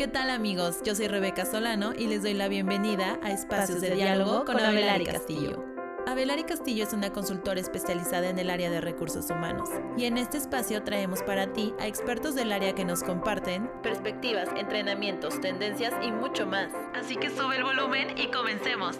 ¿Qué tal amigos? Yo soy Rebeca Solano y les doy la bienvenida a Espacios de, Diálogo con Abelari Castillo. Abelari Castillo es una consultora especializada en el área de recursos humanos y en este espacio traemos para ti a expertos del área que nos comparten perspectivas, entrenamientos, tendencias y mucho más. Así que sube el volumen y comencemos.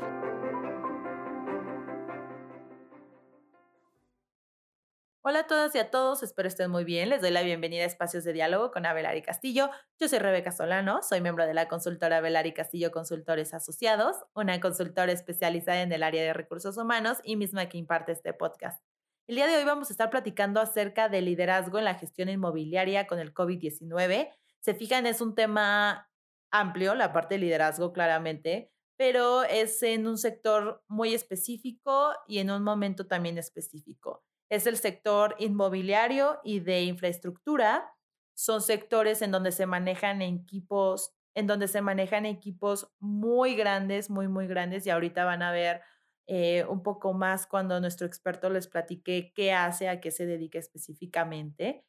Hola a todas y a todos, espero estén muy bien. Les doy la bienvenida a Espacios de Diálogo con Abelari Castillo. Yo soy Rebeca Solano, soy miembro de la consultora Abelari Castillo Consultores Asociados, una consultora especializada en el área de recursos humanos y misma que imparte este podcast. El día de hoy vamos a estar platicando acerca del liderazgo en la gestión inmobiliaria con el COVID-19. Se fijan, es un tema amplio, la parte de liderazgo claramente, pero es en un sector muy específico y en un momento también específico es el sector inmobiliario y de infraestructura. Son sectores en donde se manejan equipos, en donde se manejan equipos muy grandes, muy, muy grandes. Y ahorita van a ver eh, un poco más cuando nuestro experto les platique qué hace, a qué se dedica específicamente.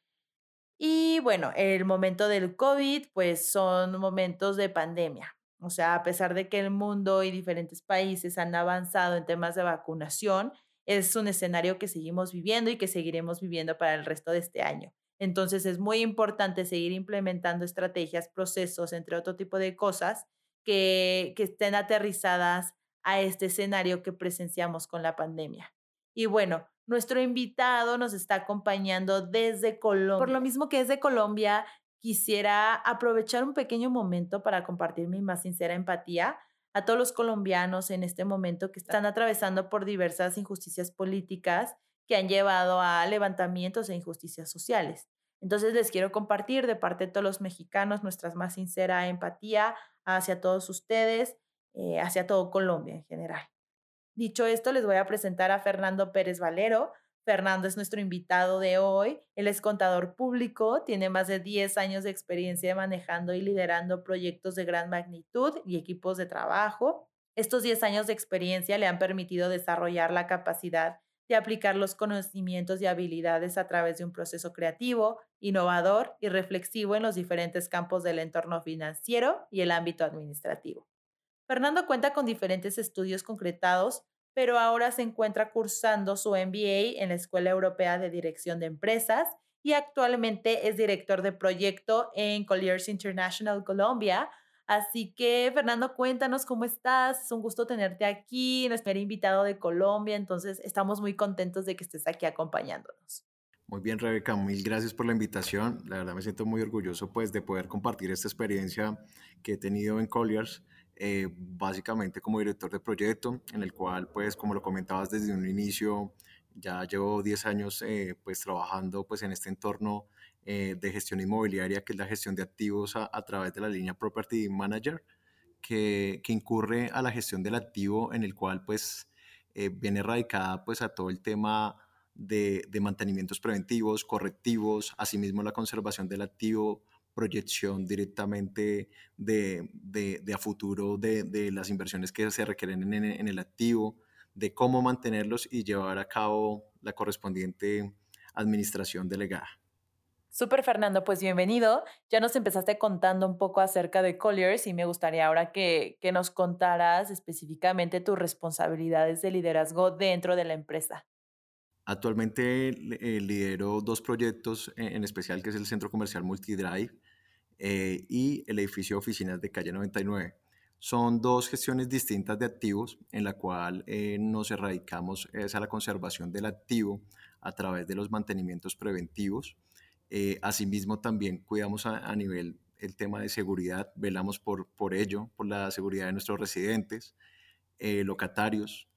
Y bueno, el momento del COVID, pues son momentos de pandemia. O sea, a pesar de que el mundo y diferentes países han avanzado en temas de vacunación, es un escenario que seguimos viviendo y que seguiremos viviendo para el resto de este año. Entonces es muy importante seguir implementando estrategias, procesos, entre otro tipo de cosas que, que estén aterrizadas a este escenario que presenciamos con la pandemia. Y bueno, nuestro invitado nos está acompañando desde Colombia. Por lo mismo que es de Colombia, quisiera aprovechar un pequeño momento para compartir mi más sincera empatía a todos los colombianos en este momento que están atravesando por diversas injusticias políticas que han llevado a levantamientos e injusticias sociales. Entonces les quiero compartir de parte de todos los mexicanos nuestra más sincera empatía hacia todos ustedes, eh, hacia todo Colombia en general. Dicho esto, les voy a presentar a Fernando Pérez Valero, Fernando es nuestro invitado de hoy. Él es contador público, tiene más de 10 años de experiencia manejando y liderando proyectos de gran magnitud y equipos de trabajo. Estos 10 años de experiencia le han permitido desarrollar la capacidad de aplicar los conocimientos y habilidades a través de un proceso creativo, innovador y reflexivo en los diferentes campos del entorno financiero y el ámbito administrativo. Fernando cuenta con diferentes estudios concretados pero ahora se encuentra cursando su MBA en la Escuela Europea de Dirección de Empresas y actualmente es director de proyecto en Colliers International Colombia. Así que, Fernando, cuéntanos cómo estás. Es un gusto tenerte aquí, nuestro primer invitado de Colombia. Entonces, estamos muy contentos de que estés aquí acompañándonos. Muy bien, Rebeca, mil gracias por la invitación. La verdad me siento muy orgulloso pues de poder compartir esta experiencia que he tenido en Colliers eh, básicamente como director de proyecto, en el cual, pues, como lo comentabas desde un inicio, ya llevo 10 años eh, pues trabajando pues en este entorno eh, de gestión inmobiliaria que es la gestión de activos a, través de la línea Property Manager que, que, incurre a la gestión del activo en el cual pues viene radicada pues a todo el tema de, de, mantenimientos preventivos, correctivos, asimismo la conservación del activo, proyección directamente de, de, a futuro de, de, las inversiones que se requieren en, en, el activo, de cómo mantenerlos y llevar a cabo la correspondiente administración delegada. Súper, Fernando, pues bienvenido. Ya nos empezaste contando un poco acerca de Colliers y me gustaría ahora que, que nos contaras específicamente tus responsabilidades de liderazgo dentro de la empresa. Actualmente eh, lidero dos proyectos, e, en especial que es el Centro Comercial Multidrive eh, y el edificio de oficinas de calle 99. Son dos gestiones distintas de activos en la cual eh, nos erradicamos es a la conservación del activo a través de los mantenimientos preventivos. asimismo, también cuidamos a, a, nivel el tema de seguridad, velamos por, por ello, por la seguridad de nuestros residentes, locatarios,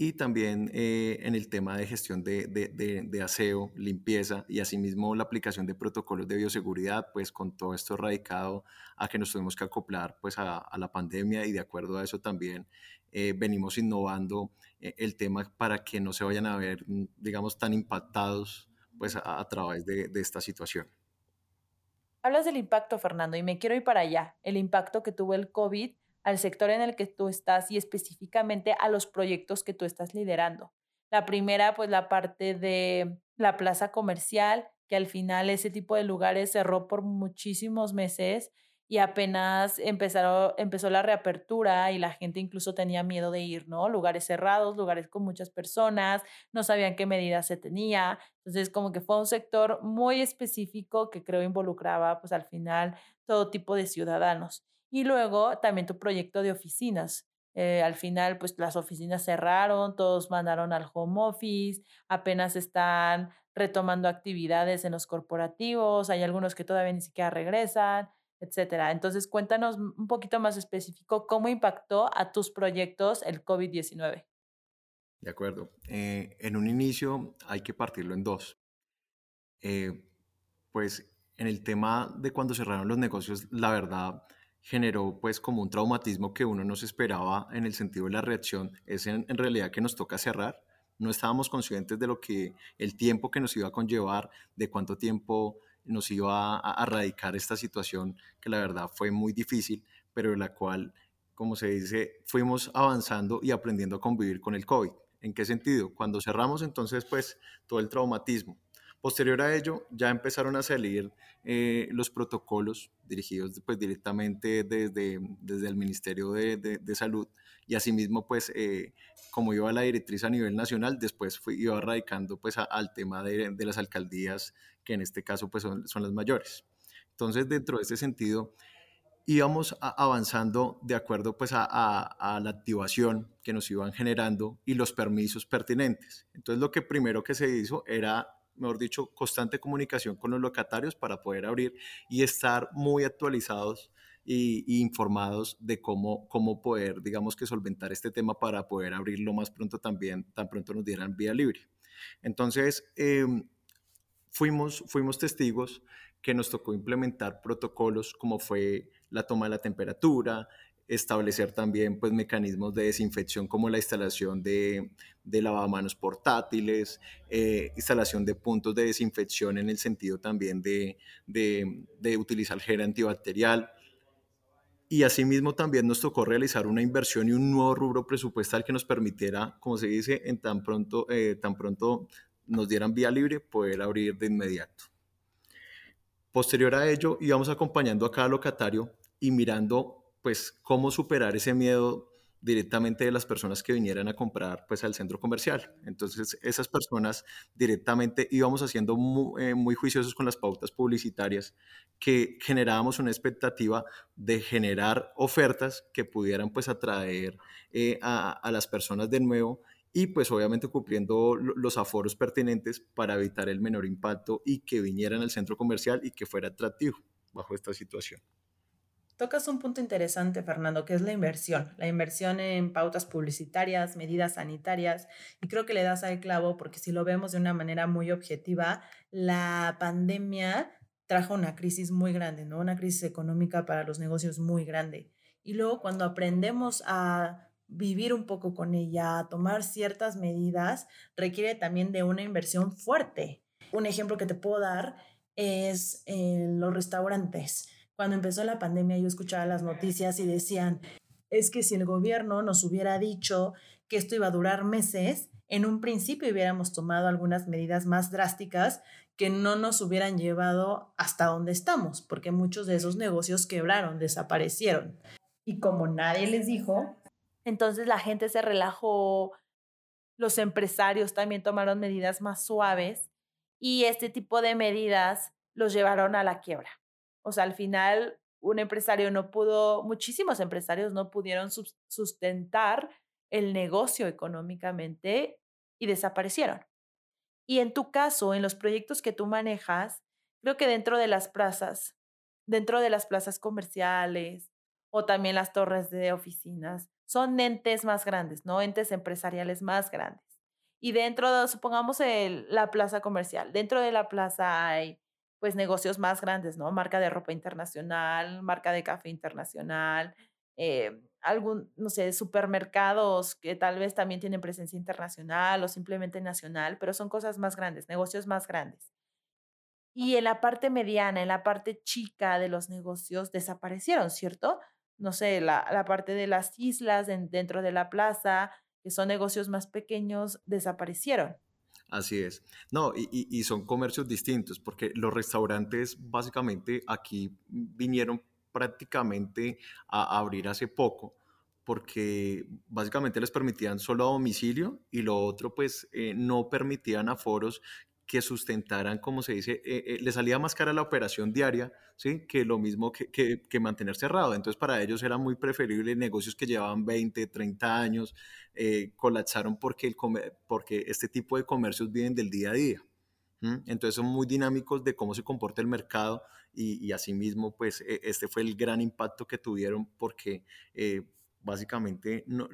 y también eh, en el tema de gestión de, de, aseo, limpieza y asimismo la aplicación de protocolos de bioseguridad, pues con todo esto radicado a que nos tuvimos que acoplar pues a, la pandemia y de acuerdo a eso también eh, venimos innovando eh, el tema para que no se vayan a ver, mm, digamos, tan impactados pues a, a través de esta situación. Hablas del impacto, Fernando, y me quiero ir para allá, el impacto que tuvo el COVID al sector en el que tú estás y específicamente a los proyectos que tú estás liderando. La primera, pues la parte de la plaza comercial, que al final ese tipo de lugares cerró por muchísimos meses y apenas empezaron, empezó la reapertura y la gente incluso tenía miedo de ir, ¿no? Lugares cerrados, lugares con muchas personas, no sabían qué medidas se tenía. Entonces, como que fue un sector muy específico que creo involucraba, pues al final, todo tipo de ciudadanos. Y luego también tu proyecto de oficinas. Eh, al final, pues las oficinas cerraron, todos mandaron al home office, apenas están retomando actividades en los corporativos, hay algunos que todavía ni siquiera regresan etcétera. Entonces, cuéntanos un poquito más específico cómo impactó a tus proyectos el COVID-19. De acuerdo. Eh, en un inicio hay que partirlo en dos. Eh, pues en el tema de cuando cerraron los negocios, la verdad generó pues como un traumatismo que uno no se esperaba en el sentido de la reacción. Es en realidad que nos toca cerrar. No estábamos conscientes de lo que el tiempo que nos iba a conllevar, de cuánto tiempo nos iba a, erradicar esta situación que la verdad fue muy difícil, pero en la cual, como se dice, fuimos avanzando y aprendiendo a convivir con el COVID. ¿En qué sentido? Cuando cerramos entonces pues todo el traumatismo. Posterior a ello ya empezaron a salir eh, los protocolos dirigidos pues directamente desde, desde el Ministerio de, Salud y asimismo pues eh, como iba la directriz a nivel nacional, después fui, iba radicando pues al tema de, de, las alcaldías que en este caso pues son, son las mayores. Entonces, dentro de este sentido, íbamos avanzando de acuerdo pues a, a, la activación que nos iban generando y los permisos pertinentes. Entonces, lo que primero que se hizo era, mejor dicho, constante comunicación con los locatarios para poder abrir y estar muy actualizados y, informados de cómo, cómo poder, digamos que solventar este tema para poder abrir lo más pronto también, tan pronto nos dieran vía libre. Entonces, eh, fuimos, fuimos testigos que nos tocó implementar protocolos como fue la toma de la temperatura, establecer también pues, mecanismos de desinfección como la instalación de, de lavamanos portátiles, eh, instalación de puntos de desinfección en el sentido también de, utilizar gel antibacterial. Y asimismo también nos tocó realizar una inversión y un nuevo rubro presupuestal que nos permitiera, como se dice, en tan pronto, eh, tan pronto nos dieran vía libre, poder abrir de inmediato. Posterior a ello, íbamos acompañando a cada locatario y mirando pues cómo superar ese miedo directamente de las personas que vinieran a comprar pues al centro comercial. Entonces esas personas directamente íbamos haciendo eh, muy, juiciosos con las pautas publicitarias que generábamos una expectativa de generar ofertas que pudieran pues atraer eh, a, a las personas de nuevo y pues obviamente cumpliendo los aforos pertinentes para evitar el menor impacto y que vinieran al centro comercial y que fuera atractivo bajo esta situación. Tocas un punto interesante, Fernando, que es la inversión, la inversión en pautas publicitarias, medidas sanitarias, y creo que le das al clavo porque si lo vemos de una manera muy objetiva, la pandemia trajo una crisis muy grande, ¿no? Una crisis económica para los negocios muy grande. Y luego cuando aprendemos a vivir un poco con ella, tomar ciertas medidas, requiere también de una inversión fuerte. Un ejemplo que te puedo dar es en los restaurantes. Cuando empezó la pandemia yo escuchaba las noticias y decían, es que si el gobierno nos hubiera dicho que esto iba a durar meses, en un principio hubiéramos tomado algunas medidas más drásticas que no nos hubieran llevado hasta donde estamos, porque muchos de esos negocios quebraron, desaparecieron. Y como nadie les dijo, entonces la gente se relajó, los empresarios también tomaron medidas más suaves y este tipo de medidas los llevaron a la quiebra. O sea, al final un empresario no pudo, muchísimos empresarios no pudieron sustentar el negocio económicamente y desaparecieron. Y en tu caso, en los proyectos que tú manejas, creo que dentro de las plazas, dentro de las plazas comerciales o también las torres de oficinas, son entes más grandes, ¿no? Entes empresariales más grandes. Y dentro de, supongamos, la plaza comercial, dentro de la plaza hay pues negocios más grandes, ¿no? Marca de ropa internacional, marca de café internacional, eh, algún, no sé, supermercados que tal vez también tienen presencia internacional o simplemente nacional, pero son cosas más grandes, negocios más grandes. Y en la parte mediana, en la parte chica de los negocios desaparecieron, ¿cierto? no sé, la, parte de las islas dentro de la plaza, que son negocios más pequeños, desaparecieron. Así es. No, y, y, son comercios distintos, porque los restaurantes básicamente aquí vinieron prácticamente a abrir hace poco porque básicamente les permitían solo a domicilio y lo otro pues eh, no permitían aforos que sustentaran, como se dice, eh, eh, le salía más cara la operación diaria, ¿sí? Que lo mismo que, que, mantener cerrado. Entonces, para ellos era muy preferible negocios que llevaban 20, 30 años, colapsaron porque, el porque este tipo de comercios viven del día a día. Entonces, son muy dinámicos de cómo se comporta el mercado y, y asimismo, pues, e, este fue el gran impacto que tuvieron porque básicamente no,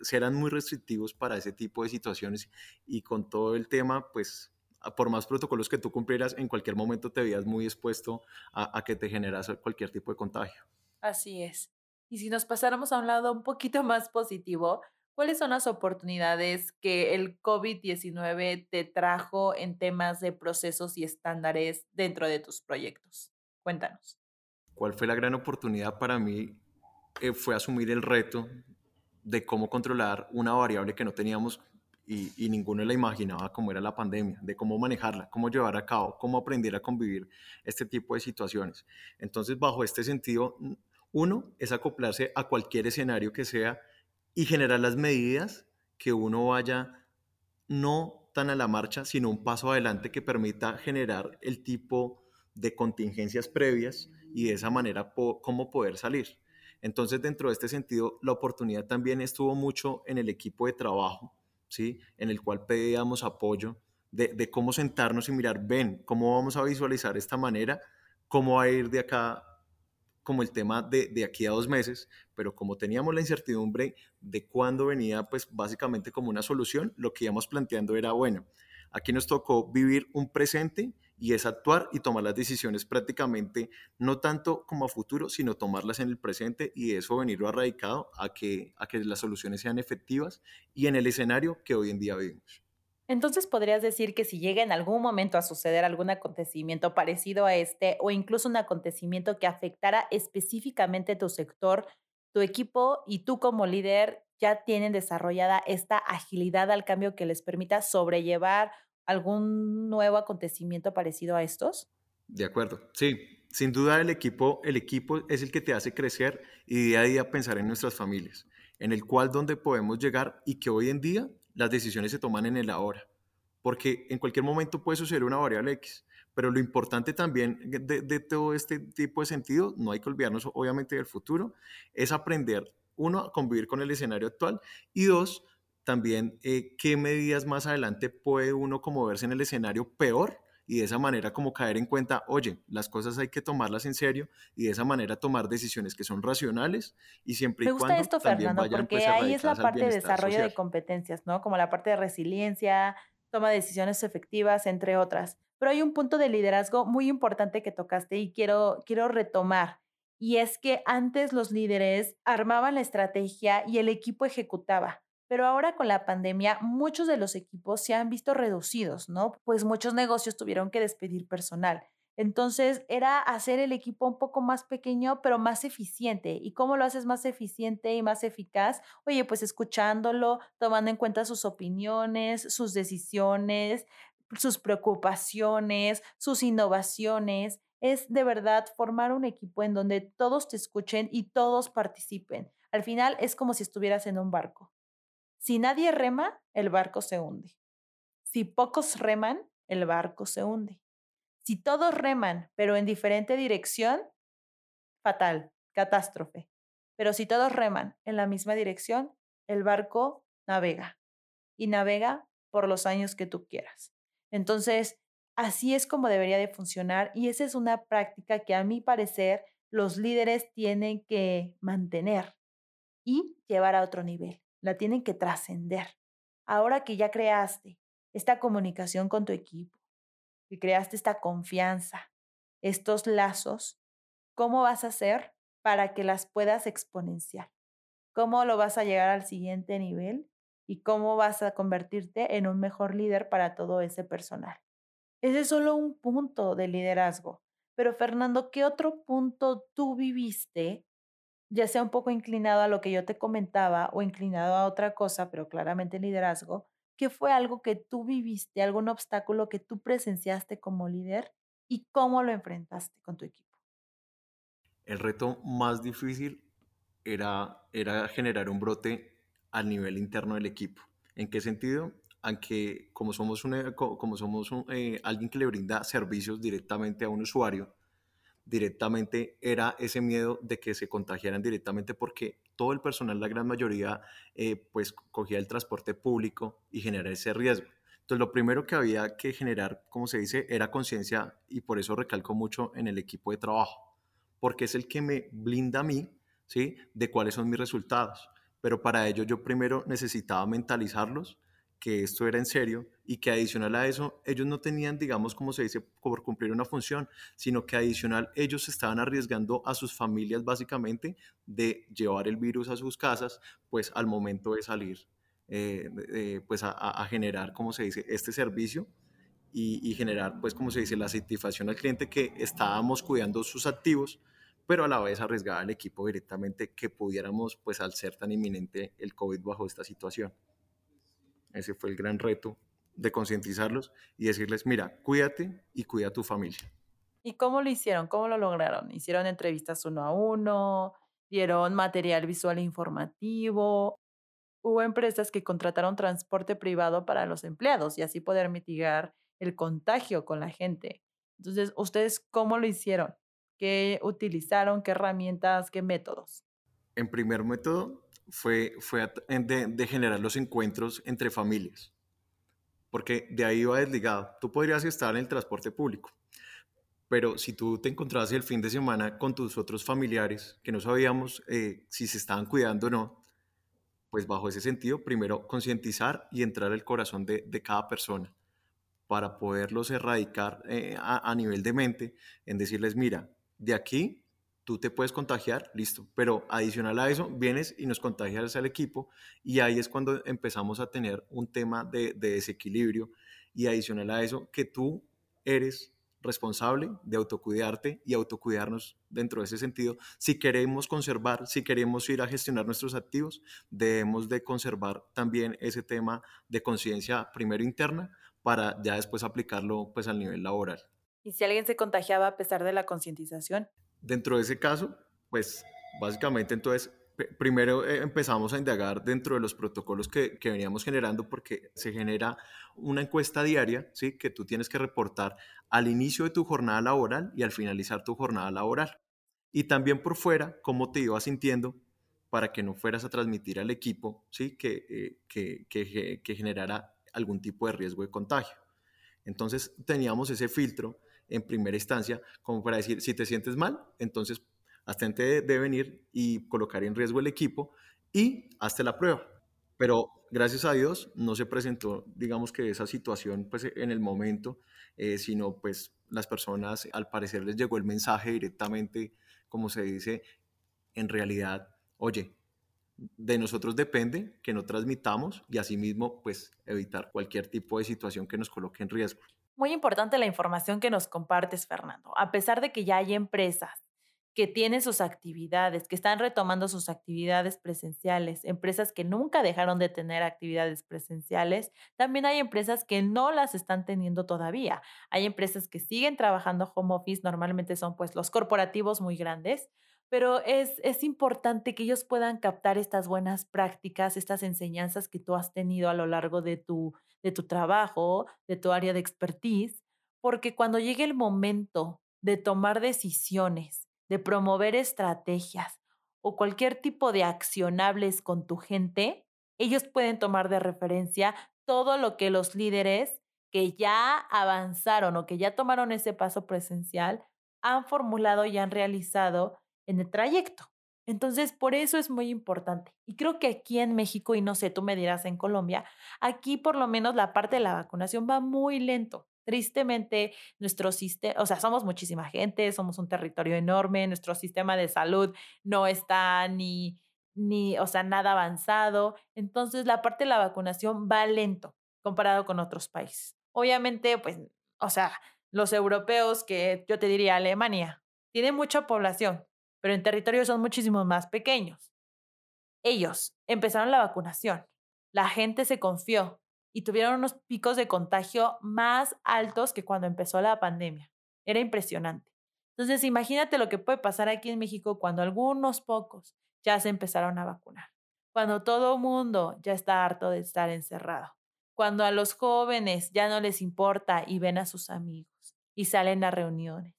serán muy restrictivos para ese tipo de situaciones y con todo el tema, pues por más protocolos que tú cumplieras, en cualquier momento te veías muy expuesto a, que te generase cualquier tipo de contagio. Así es. Y si nos pasáramos a un lado un poquito más positivo, ¿cuáles son las oportunidades que el COVID-19 te trajo en temas de procesos y estándares dentro de tus proyectos? Cuéntanos. ¿Cuál fue la gran oportunidad para mí? Eh, fue asumir el reto de cómo controlar una variable que no teníamos y, ninguno la imaginaba cómo era la pandemia, de cómo manejarla, cómo llevar a cabo, cómo aprender a convivir este tipo de situaciones. Entonces, bajo este sentido, uno es acoplarse a cualquier escenario que sea y generar las medidas que uno vaya no tan a la marcha, sino un paso adelante que permita generar el tipo de contingencias previas y de esa manera cómo poder salir. Entonces, dentro de este sentido, la oportunidad también estuvo mucho en el equipo de trabajo, ¿sí? En el cual pedíamos apoyo de, cómo sentarnos y mirar, ven, cómo vamos a visualizar esta manera, cómo va a ir de acá como el tema de, de, aquí a dos meses, pero como teníamos la incertidumbre de cuándo venía, pues básicamente como una solución, lo que íbamos planteando era, bueno, aquí nos tocó vivir un presente y es actuar y tomar las decisiones prácticamente no tanto como a futuro, sino tomarlas en el presente y eso venirlo arraigado a que, a que las soluciones sean efectivas y en el escenario que hoy en día vivimos. Entonces podrías decir que si llega en algún momento a suceder algún acontecimiento parecido a este o incluso un acontecimiento que afectara específicamente tu sector, tu equipo y tú como líder ya tienen desarrollada esta agilidad al cambio que les permita sobrellevar algún nuevo acontecimiento parecido a estos? De acuerdo, sí. Sin duda el equipo, el equipo es el que te hace crecer y día a día pensar en nuestras familias, en el cual donde podemos llegar y que hoy en día las decisiones se toman en el ahora, porque en cualquier momento puede suceder una variable X, pero lo importante también de, todo este tipo de sentido, no hay que olvidarnos obviamente del futuro, es aprender, uno, a convivir con el escenario actual y dos, también eh, qué medidas más adelante puede uno como verse en el escenario peor y de esa manera como caer en cuenta, oye, las cosas hay que tomarlas en serio y de esa manera tomar decisiones que son racionales y siempre y cuando Me gusta esto, Fernando, pues, porque ahí es la parte de desarrollo de competencias, ¿no? Como la parte de resiliencia, toma de decisiones efectivas, entre otras. Pero hay un punto de liderazgo muy importante que tocaste y quiero, quiero retomar. Y es que antes los líderes armaban la estrategia y el equipo ejecutaba. Pero ahora con la pandemia, muchos de los equipos se han visto reducidos, ¿no? Pues muchos negocios tuvieron que despedir personal. Entonces era hacer el equipo un poco más pequeño, pero más eficiente. ¿Y cómo lo haces más eficiente y más eficaz? Oye, pues escuchándolo, tomando en cuenta sus opiniones, sus decisiones, sus preocupaciones, sus innovaciones. Es de verdad formar un equipo en donde todos te escuchen y todos participen. Al final es como si estuvieras en un barco. Si nadie rema, el barco se hunde. Si pocos reman, el barco se hunde. Si todos reman, pero en diferente dirección, fatal, catástrofe. Pero si todos reman en la misma dirección, el barco navega y navega por los años que tú quieras. Entonces, así es como debería de funcionar y esa es una práctica que a mi parecer los líderes tienen que mantener y llevar a otro nivel la tienen que trascender. Ahora que ya creaste esta comunicación con tu equipo, que creaste esta confianza, estos lazos, ¿cómo vas a hacer para que las puedas exponenciar? ¿Cómo lo vas a llegar al siguiente nivel? ¿Y cómo vas a convertirte en un mejor líder para todo ese personal? Ese es solo un punto de liderazgo. Pero Fernando, ¿qué otro punto tú viviste ya sea un poco inclinado a lo que yo te comentaba o inclinado a otra cosa, pero claramente liderazgo, ¿qué fue algo que tú viviste, algún obstáculo que tú presenciaste como líder y cómo lo enfrentaste con tu equipo? El reto más difícil era, era generar un brote al nivel interno del equipo. ¿En qué sentido? Aunque como somos, una, como somos eh, alguien que le brinda servicios directamente a un usuario, directamente era ese miedo de que se contagiaran directamente porque todo el personal, la gran mayoría, eh, pues cogía el transporte público y generaba ese riesgo. Entonces, lo primero que había que generar, como se dice, era conciencia y por eso recalco mucho en el equipo de trabajo, porque es el que me blinda a mí, ¿sí? De cuáles son mis resultados. Pero para ello yo primero necesitaba mentalizarlos que esto era en serio y que adicional a eso, ellos no tenían, digamos, como se dice, por cumplir una función, sino que adicional ellos estaban arriesgando a sus familias básicamente de llevar el virus a sus casas, pues al momento de salir, eh, pues a, generar, como se dice, este servicio y, y, generar, pues como se dice, la satisfacción al cliente que estábamos cuidando sus activos, pero a la vez arriesgar al equipo directamente que pudiéramos, pues al ser tan inminente el COVID bajo esta situación. Ese fue el gran reto de concientizarlos y decirles, mira, cuídate y cuida a tu familia. ¿Y cómo lo hicieron? ¿Cómo lo lograron? ¿Hicieron entrevistas uno a uno? ¿Dieron material visual informativo? Hubo empresas que contrataron transporte privado para los empleados y así poder mitigar el contagio con la gente. Entonces, ¿ustedes cómo lo hicieron? ¿Qué utilizaron? ¿Qué herramientas? ¿Qué métodos? En primer método, fue, fue de, generar los encuentros entre familias, porque de ahí va desligado. Tú podrías estar en el transporte público, pero si tú te encontrabas el fin de semana con tus otros familiares que no sabíamos eh, si se estaban cuidando o no, pues bajo ese sentido, primero concientizar y entrar al corazón de, de, cada persona para poderlos erradicar eh, a nivel de mente, en decirles, mira, de aquí tú te puedes contagiar, listo, pero adicional a eso, vienes y nos contagias al equipo y ahí es cuando empezamos a tener un tema de, desequilibrio y adicional a eso, que tú eres responsable de autocuidarte y autocuidarnos dentro de ese sentido. Si queremos conservar, si queremos ir a gestionar nuestros activos, debemos de conservar también ese tema de conciencia primero interna para ya después aplicarlo pues al nivel laboral. ¿Y si alguien se contagiaba a pesar de la concientización? Dentro de ese caso, pues básicamente entonces primero eh, empezamos a indagar dentro de los protocolos que, que, veníamos generando porque se genera una encuesta diaria, ¿sí? Que tú tienes que reportar al inicio de tu jornada laboral y al finalizar tu jornada laboral. Y también por fuera, cómo te ibas sintiendo para que no fueras a transmitir al equipo, ¿sí? Que, eh, que, que, que generara algún tipo de riesgo de contagio. Entonces teníamos ese filtro en primera instancia, como para decir, si te sientes mal, entonces abstente de venir y colocar en riesgo el equipo y hazte la prueba. Pero gracias a Dios no se presentó, digamos que esa situación pues en el momento, eh, sino pues las personas al parecer les llegó el mensaje directamente, como se dice, en realidad, oye, de nosotros depende que no transmitamos y asimismo pues evitar cualquier tipo de situación que nos coloque en riesgo. Muy importante la información que nos compartes, Fernando. A pesar de que ya hay empresas que tienen sus actividades, que están retomando sus actividades presenciales, empresas que nunca dejaron de tener actividades presenciales, también hay empresas que no las están teniendo todavía. Hay empresas que siguen trabajando home office, normalmente son pues los corporativos muy grandes, pero es, es importante que ellos puedan captar estas buenas prácticas, estas enseñanzas que tú has tenido a lo largo de tu, de tu trabajo, de tu área de expertise, porque cuando llegue el momento de tomar decisiones, de promover estrategias o cualquier tipo de accionables con tu gente, ellos pueden tomar de referencia todo lo que los líderes que ya avanzaron o que ya tomaron ese paso presencial han formulado y han realizado en el trayecto. Entonces, por eso es muy importante. Y creo que aquí en México, y no sé, tú me dirás en Colombia, aquí por lo menos la parte de la vacunación va muy lento. Tristemente, nuestro sistema, o sea, somos muchísima gente, somos un territorio enorme, nuestro sistema de salud no está ni, ni, o sea, nada avanzado. Entonces, la parte de la vacunación va lento comparado con otros países. Obviamente, pues, o sea, los europeos, que yo te diría Alemania, tiene mucha población, pero en territorios son muchísimo más pequeños. Ellos empezaron la vacunación, la gente se confió y tuvieron unos picos de contagio más altos que cuando empezó la pandemia. Era impresionante. Entonces, imagínate lo que puede pasar aquí en México cuando algunos pocos ya se empezaron a vacunar, cuando todo el mundo ya está harto de estar encerrado, cuando a los jóvenes ya no les importa y ven a sus amigos y salen a reuniones,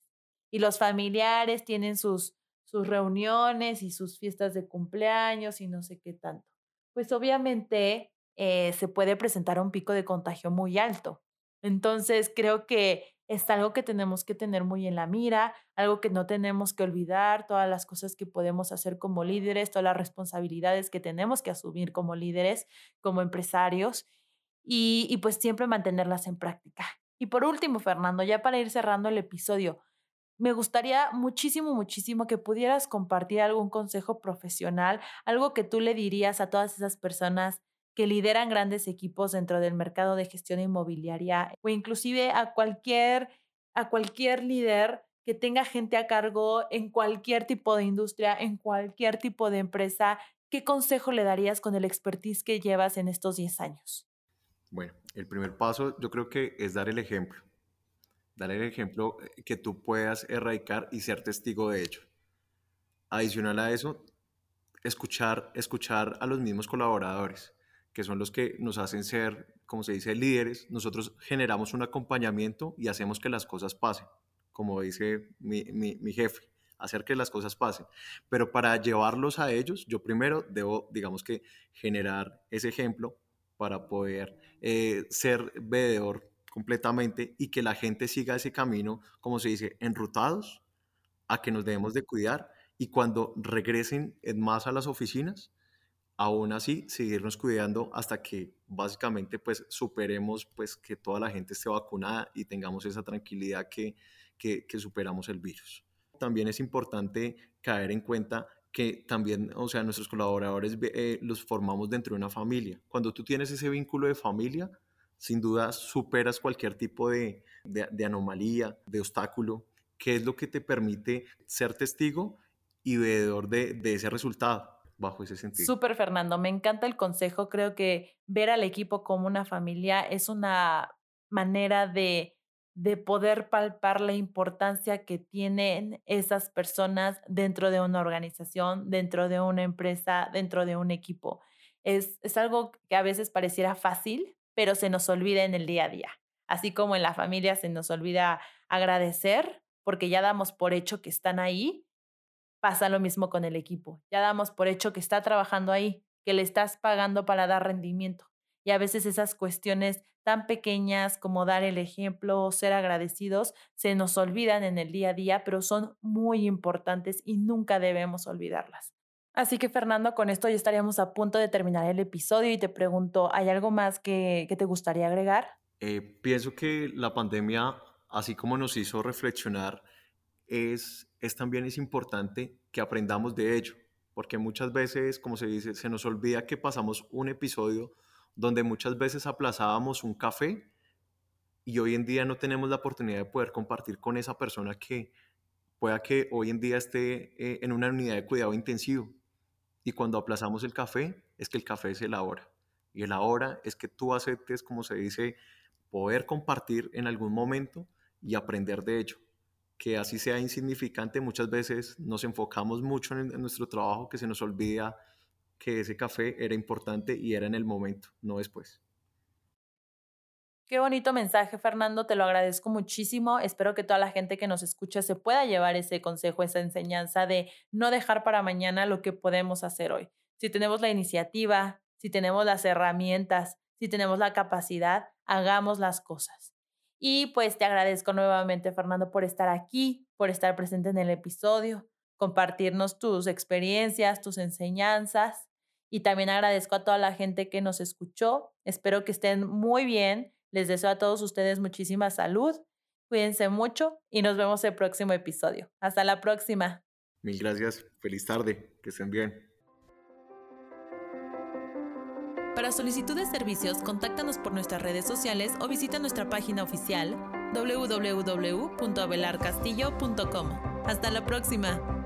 y los familiares tienen sus, sus reuniones y sus fiestas de cumpleaños y no sé qué tanto. Pues obviamente eh, se puede presentar un pico de contagio muy alto. Entonces, creo que es algo que tenemos que tener muy en la mira, algo que no tenemos que olvidar, todas las cosas que podemos hacer como líderes, todas las responsabilidades que tenemos que asumir como líderes, como empresarios, y, y pues siempre mantenerlas en práctica. Y por último, Fernando, ya para ir cerrando el episodio, me gustaría muchísimo, muchísimo que pudieras compartir algún consejo profesional, algo que tú le dirías a todas esas personas que lideran grandes equipos dentro del mercado de gestión inmobiliaria o inclusive a cualquier, a cualquier líder que tenga gente a cargo en cualquier tipo de industria, en cualquier tipo de empresa, ¿qué consejo le darías con el expertise que llevas en estos 10 años? Bueno, el primer paso yo creo que es dar el ejemplo. Dar el ejemplo eh, que tú puedas erradicar y ser testigo de ello. Adicional a eso, escuchar, escuchar a los mismos colaboradores que son los que nos hacen ser, como se dice, líderes, nosotros generamos un acompañamiento y hacemos que las cosas pasen, como dice mi, mi, jefe, hacer que las cosas pasen. Pero para llevarlos a ellos, yo primero debo, digamos que, generar ese ejemplo para poder eh, ser veedor completamente y que la gente siga ese camino, como se dice, enrutados a que nos debemos de cuidar y cuando regresen en más a las oficinas, aún así seguirnos cuidando hasta que básicamente pues superemos pues que toda la gente esté vacunada y tengamos esa tranquilidad que, que, superamos el virus. También es importante caer en cuenta que también, o sea, nuestros colaboradores eh, los formamos dentro de una familia. Cuando tú tienes ese vínculo de familia, sin duda superas cualquier tipo de, de, anomalía, de obstáculo, que es lo que te permite ser testigo y veedor de, de ese resultado bajo ese sentido. Súper, Fernando. Me encanta el consejo. Creo que ver al equipo como una familia es una manera de, de poder palpar la importancia que tienen esas personas dentro de una organización, dentro de una empresa, dentro de un equipo. Es, es algo que a veces pareciera fácil, pero se nos olvida en el día a día. Así como en la familia se nos olvida agradecer porque ya damos por hecho que están ahí, Pasa lo mismo con el equipo. Ya damos por hecho que está trabajando ahí, que le estás pagando para dar rendimiento. Y a veces esas cuestiones tan pequeñas como dar el ejemplo o ser agradecidos se nos olvidan en el día a día, pero son muy importantes y nunca debemos olvidarlas. Así que Fernando, con esto ya estaríamos a punto de terminar el episodio y te pregunto, ¿hay algo más que, te gustaría agregar? Eh, pienso que la pandemia, así como nos hizo reflexionar, es es también es importante que aprendamos de ello, porque muchas veces, como se dice, se nos olvida que pasamos un episodio donde muchas veces aplazábamos un café y hoy en día no tenemos la oportunidad de poder compartir con esa persona que pueda que hoy en día esté eh, en una unidad de cuidado intensivo. Y cuando aplazamos el café, es que el café es el ahora. Y el ahora es que tú aceptes, como se dice, poder compartir en algún momento y aprender de ello que así sea insignificante, muchas veces nos enfocamos mucho en, nuestro trabajo que se nos olvida que ese café era importante y era en el momento, no después. Qué bonito mensaje, Fernando, te lo agradezco muchísimo. Espero que toda la gente que nos escucha se pueda llevar ese consejo, esa enseñanza de no dejar para mañana lo que podemos hacer hoy. Si tenemos la iniciativa, si tenemos las herramientas, si tenemos la capacidad, hagamos las cosas. Y pues te agradezco nuevamente, Fernando, por estar aquí, por estar presente en el episodio, compartirnos tus experiencias, tus enseñanzas. Y también agradezco a toda la gente que nos escuchó. Espero que estén muy bien. Les deseo a todos ustedes muchísima salud. Cuídense mucho y nos vemos el próximo episodio. Hasta la próxima. Mil gracias. Feliz tarde. Que estén bien. Para solicitud de servicios, contáctanos por nuestras redes sociales o visita nuestra página oficial www.abelarcastillo.com. Hasta la próxima.